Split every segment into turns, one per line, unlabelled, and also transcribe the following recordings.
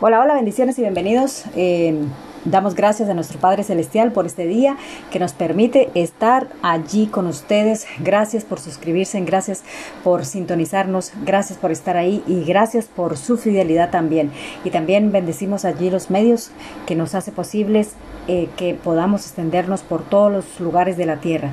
Hola, hola, bendiciones y bienvenidos. Eh, damos gracias a nuestro Padre Celestial por este día que nos permite estar allí con ustedes. Gracias por suscribirse, gracias por sintonizarnos, gracias por estar ahí y gracias por su fidelidad también. Y también bendecimos allí los medios que nos hace posibles eh, que podamos extendernos por todos los lugares de la tierra.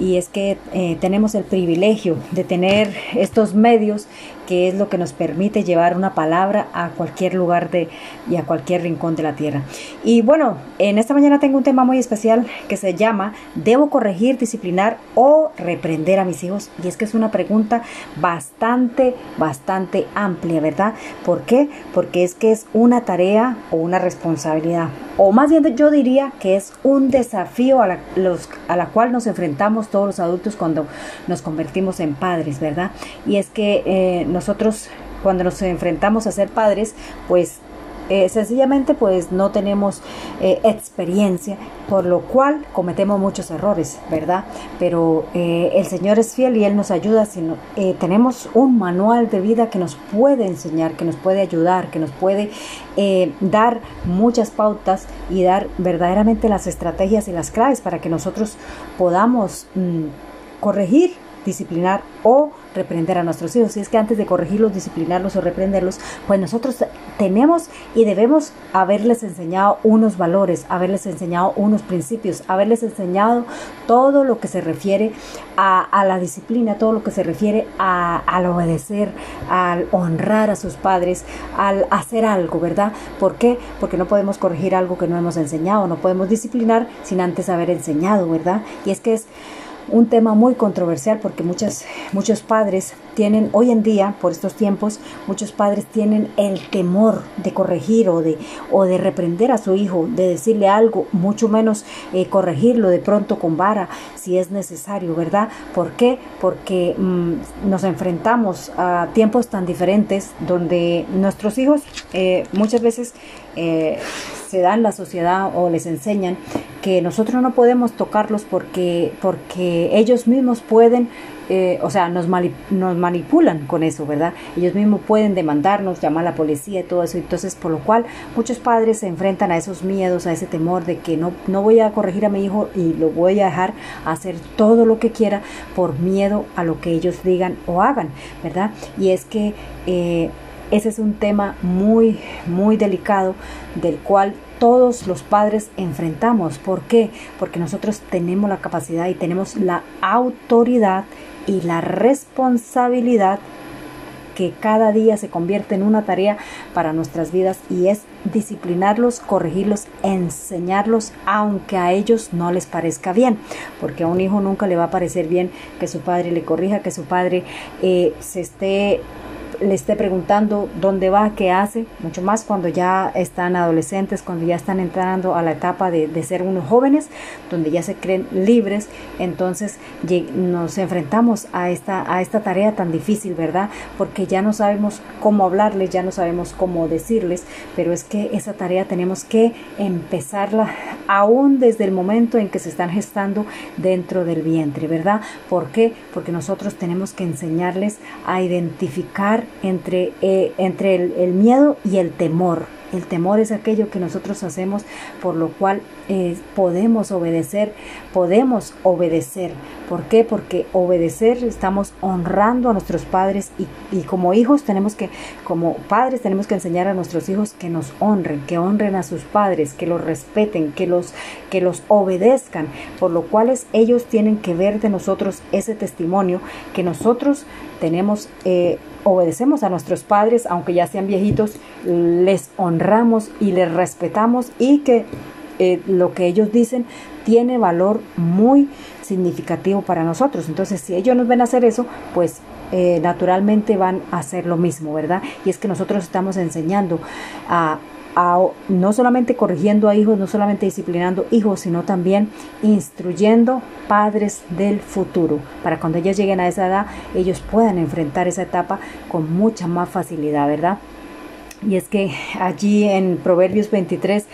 Y es que eh, tenemos el privilegio de tener estos medios que es lo que nos permite llevar una palabra a cualquier lugar de, y a cualquier rincón de la tierra. Y bueno, en esta mañana tengo un tema muy especial que se llama ¿Debo corregir, disciplinar o reprender a mis hijos? Y es que es una pregunta bastante, bastante amplia, ¿verdad? ¿Por qué? Porque es que es una tarea o una responsabilidad. O más bien yo diría que es un desafío a la, los, a la cual nos enfrentamos todos los adultos cuando nos convertimos en padres, ¿verdad? Y es que eh, nosotros cuando nos enfrentamos a ser padres, pues eh, sencillamente pues no tenemos eh, experiencia, por lo cual cometemos muchos errores, ¿verdad? Pero eh, el Señor es fiel y Él nos ayuda. Sino, tenemos un manual de vida que nos puede enseñar, que nos puede ayudar, que nos puede dar muchas pautas y dar verdaderamente las estrategias y las claves para que nosotros podamos mm, corregir disciplinar o reprender a nuestros hijos. Y es que antes de corregirlos, disciplinarlos o reprenderlos, pues nosotros tenemos y debemos haberles enseñado unos valores, haberles enseñado unos principios, haberles enseñado todo lo que se refiere a, la disciplina, todo lo que se refiere a, al obedecer, al honrar a sus padres, al hacer algo, ¿verdad? ¿Por qué? Porque no podemos corregir algo que no hemos enseñado, no podemos disciplinar sin antes haber enseñado, ¿verdad? Y es que es un tema muy controversial porque muchas, muchos padres tienen, hoy en día, por estos tiempos, muchos padres tienen el temor de corregir o de, o de reprender a su hijo, de decirle algo, mucho menos eh, corregirlo de pronto con vara si es necesario, ¿verdad? ¿Por qué? Porque mm, nos enfrentamos a tiempos tan diferentes donde nuestros hijos eh, muchas veces eh, se dan la sociedad o les enseñan que nosotros no podemos tocarlos porque, porque ellos mismos pueden, eh, o sea, nos, nos manipulan con eso, ¿verdad? Ellos mismos pueden demandarnos, llamar a la policía y todo eso. Entonces, por lo cual muchos padres se enfrentan a esos miedos, a ese temor de que no, no voy a corregir a mi hijo y lo voy a dejar hacer todo lo que quiera por miedo a lo que ellos digan o hagan, ¿verdad? Y es que... Eh, ese es un tema muy, muy delicado del cual todos los padres enfrentamos. ¿Por qué? Porque nosotros tenemos la capacidad y tenemos la autoridad y la responsabilidad que cada día se convierte en una tarea para nuestras vidas y es disciplinarlos, corregirlos, enseñarlos, aunque a ellos no les parezca bien, porque a un hijo nunca le va a parecer bien que su padre le corrija, que su padre eh, se esté le esté preguntando dónde va, qué hace, mucho más cuando ya están adolescentes, cuando ya están entrando a la etapa de, ser unos jóvenes, donde ya se creen libres, entonces nos enfrentamos a esta, a esta tarea tan difícil, ¿verdad? Porque ya no sabemos cómo hablarles, ya no sabemos cómo decirles, pero es que esa tarea tenemos que empezarla aún desde el momento en que se están gestando dentro del vientre, ¿verdad? ¿Por qué? Porque nosotros tenemos que enseñarles a identificar entre, eh, entre el, miedo y el temor. El temor es aquello que nosotros hacemos por lo cual eh, podemos obedecer, podemos obedecer. ¿Por qué? Porque obedecer estamos honrando a nuestros padres y, y, como hijos tenemos que, como padres tenemos que enseñar a nuestros hijos que nos honren, que honren a sus padres, que los respeten, que los, que los obedezcan, por lo cual ellos tienen que ver de nosotros ese testimonio que nosotros tenemos eh, obedecemos a nuestros padres, aunque ya sean viejitos, les honramos y les respetamos y que eh, lo que ellos dicen tiene valor muy significativo para nosotros. Entonces, si ellos nos ven hacer eso, pues eh, naturalmente van a hacer lo mismo, ¿verdad? Y es que nosotros estamos enseñando a no solamente corrigiendo a hijos, no solamente disciplinando hijos, sino también instruyendo padres del futuro, para cuando ellos lleguen a esa edad, ellos puedan enfrentar esa etapa con mucha más facilidad, ¿verdad? Y es que allí en Proverbios 23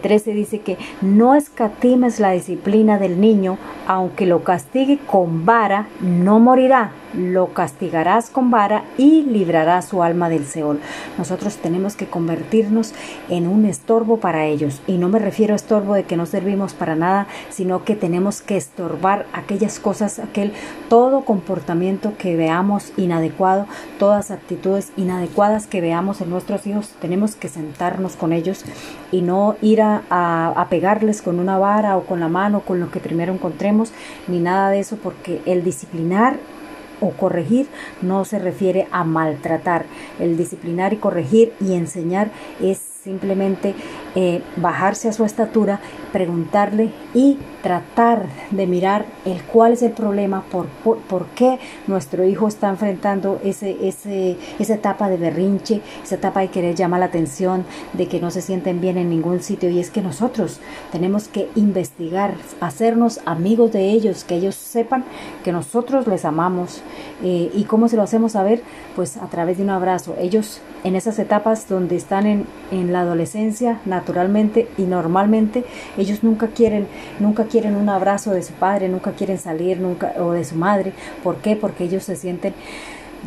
13 eh, dice que no escatimes la disciplina del niño, aunque lo castigue con vara, no morirá lo castigarás con vara y librarás su alma del Seol. Nosotros tenemos que convertirnos en un estorbo para ellos. Y no me refiero a estorbo de que no servimos para nada, sino que tenemos que estorbar aquellas cosas, aquel todo comportamiento que veamos inadecuado, todas actitudes inadecuadas que veamos en nuestros hijos. Tenemos que sentarnos con ellos y no ir a, a pegarles con una vara o con la mano, con lo que primero encontremos, ni nada de eso, porque el disciplinar o corregir no se refiere a maltratar. El disciplinar y corregir y enseñar es simplemente eh, bajarse a su estatura, preguntarle y tratar de mirar el cuál es el problema, por, por, qué nuestro hijo está enfrentando ese, ese, esa etapa de berrinche, esa etapa de querer llamar la atención, de que no se sienten bien en ningún sitio. Y es que nosotros tenemos que investigar, hacernos amigos de ellos, que ellos sepan que nosotros les amamos. Eh, ¿Y cómo se lo hacemos saber? Pues a través de un abrazo. Ellos en esas etapas donde están en, en la adolescencia, naturalmente y normalmente, ellos nunca quieren, nunca quieren un abrazo de su padre, nunca quieren salir, nunca, o de su madre. ¿Por qué? Porque ellos se sienten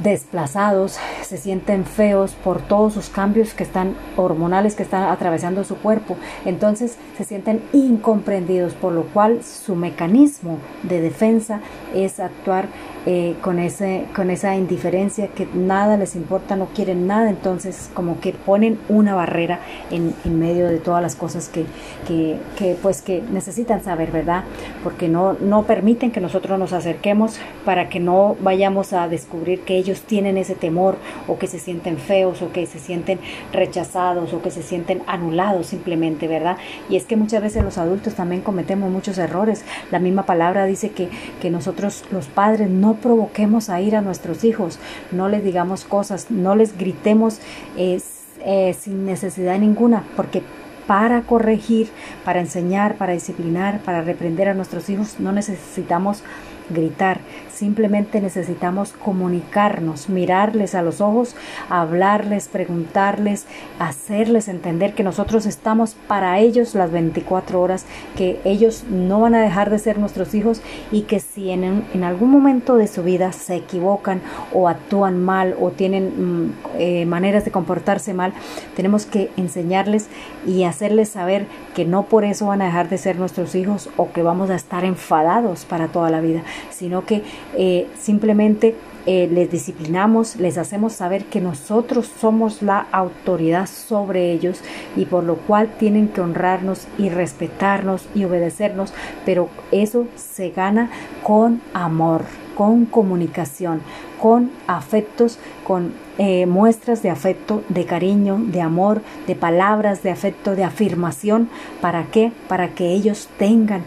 desplazados, se sienten feos por todos sus cambios que están hormonales que están atravesando su cuerpo. Entonces se sienten incomprendidos, por lo cual su mecanismo de defensa es actuar eh, con, ese, con esa indiferencia que nada les importa, no quieren nada, entonces como que ponen una barrera en, en medio de todas las cosas que, que, que, pues que necesitan saber, ¿verdad? Porque no, no permiten que nosotros nos acerquemos para que no vayamos a descubrir que ellos tienen ese temor o que se sienten feos o que se sienten rechazados o que se sienten anulados simplemente, ¿verdad? Y es que muchas veces los adultos también cometemos muchos errores. La misma palabra dice que, que nosotros los padres no provoquemos a ir a nuestros hijos, no les digamos cosas, no les gritemos eh, eh, sin necesidad ninguna, porque para corregir, para enseñar, para disciplinar, para reprender a nuestros hijos, no necesitamos gritar, simplemente necesitamos comunicarnos, mirarles a los ojos, hablarles, preguntarles, hacerles entender que nosotros estamos para ellos las 24 horas, que ellos no van a dejar de ser nuestros hijos y que si en, algún momento de su vida se equivocan o actúan mal o tienen mm, eh, maneras de comportarse mal, tenemos que enseñarles y hacerles saber que no por eso van a dejar de ser nuestros hijos o que vamos a estar enfadados para toda la vida, sino que eh, simplemente eh, les disciplinamos, les hacemos saber que nosotros somos la autoridad sobre ellos y por lo cual tienen que honrarnos y respetarnos y obedecernos, pero eso se gana con amor, con comunicación, con afectos, con eh, muestras de afecto, de cariño, de amor, de palabras de afecto, de afirmación. ¿Para qué? Para que ellos tengan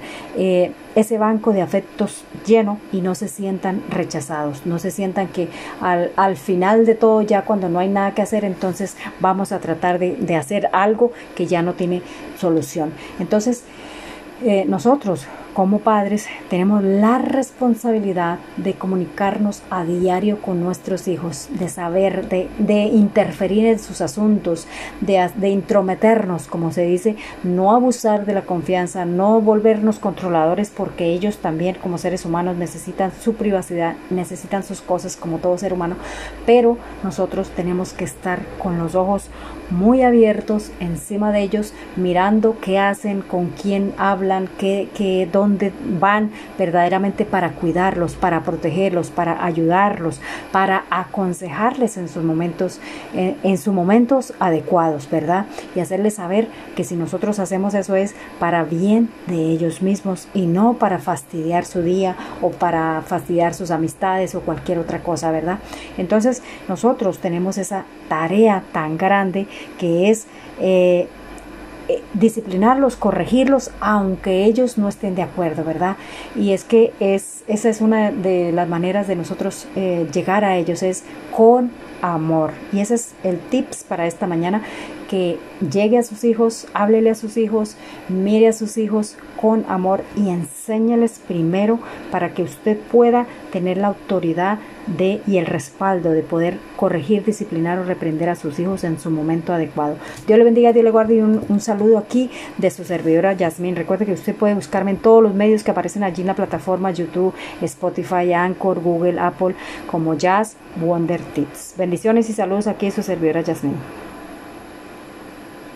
ese banco de afectos lleno y no se sientan rechazados, no se sientan que al, al, final de todo, ya cuando no hay nada que hacer, entonces vamos a tratar de, de hacer algo que ya no tiene solución. Entonces, eh, nosotros como padres tenemos la responsabilidad de comunicarnos a diario con nuestros hijos, de saber, de, interferir en sus asuntos, de, de, intrometernos, como se dice, no abusar de la confianza, no volvernos controladores, porque ellos también como seres humanos necesitan su privacidad, necesitan sus cosas como todo ser humano, pero nosotros tenemos que estar con los ojos muy abiertos encima de ellos, mirando qué hacen, con quién hablan, qué, qué, dónde van verdaderamente para cuidarlos, para protegerlos, para ayudarlos, para aconsejarles en sus momentos, en, en sus momentos adecuados, ¿verdad? Y hacerles saber que si nosotros hacemos eso es para bien de ellos mismos y no para fastidiar su día o para fastidiar sus amistades o cualquier otra cosa, ¿verdad? Entonces nosotros tenemos esa tarea tan grande que es eh, eh, disciplinarlos, corregirlos, aunque ellos no estén de acuerdo, ¿verdad? Y es que es, esa es una de las maneras de nosotros eh, llegar a ellos, es con amor. Y ese es el tips para esta mañana, que llegue a sus hijos, háblele a sus hijos, mire a sus hijos con amor y enséñales primero para que usted pueda tener la autoridad de y el respaldo de poder corregir, disciplinar o reprender a sus hijos en su momento adecuado. Dios le bendiga, Dios le guarde y un, un saludo aquí de su servidora Yasmin. Recuerde que usted puede buscarme en todos los medios que aparecen allí en la plataforma YouTube, Spotify, Anchor, Google, Apple como Jazz Wonder Tips. Bendiciones y saludos aquí de su servidora Yasmin.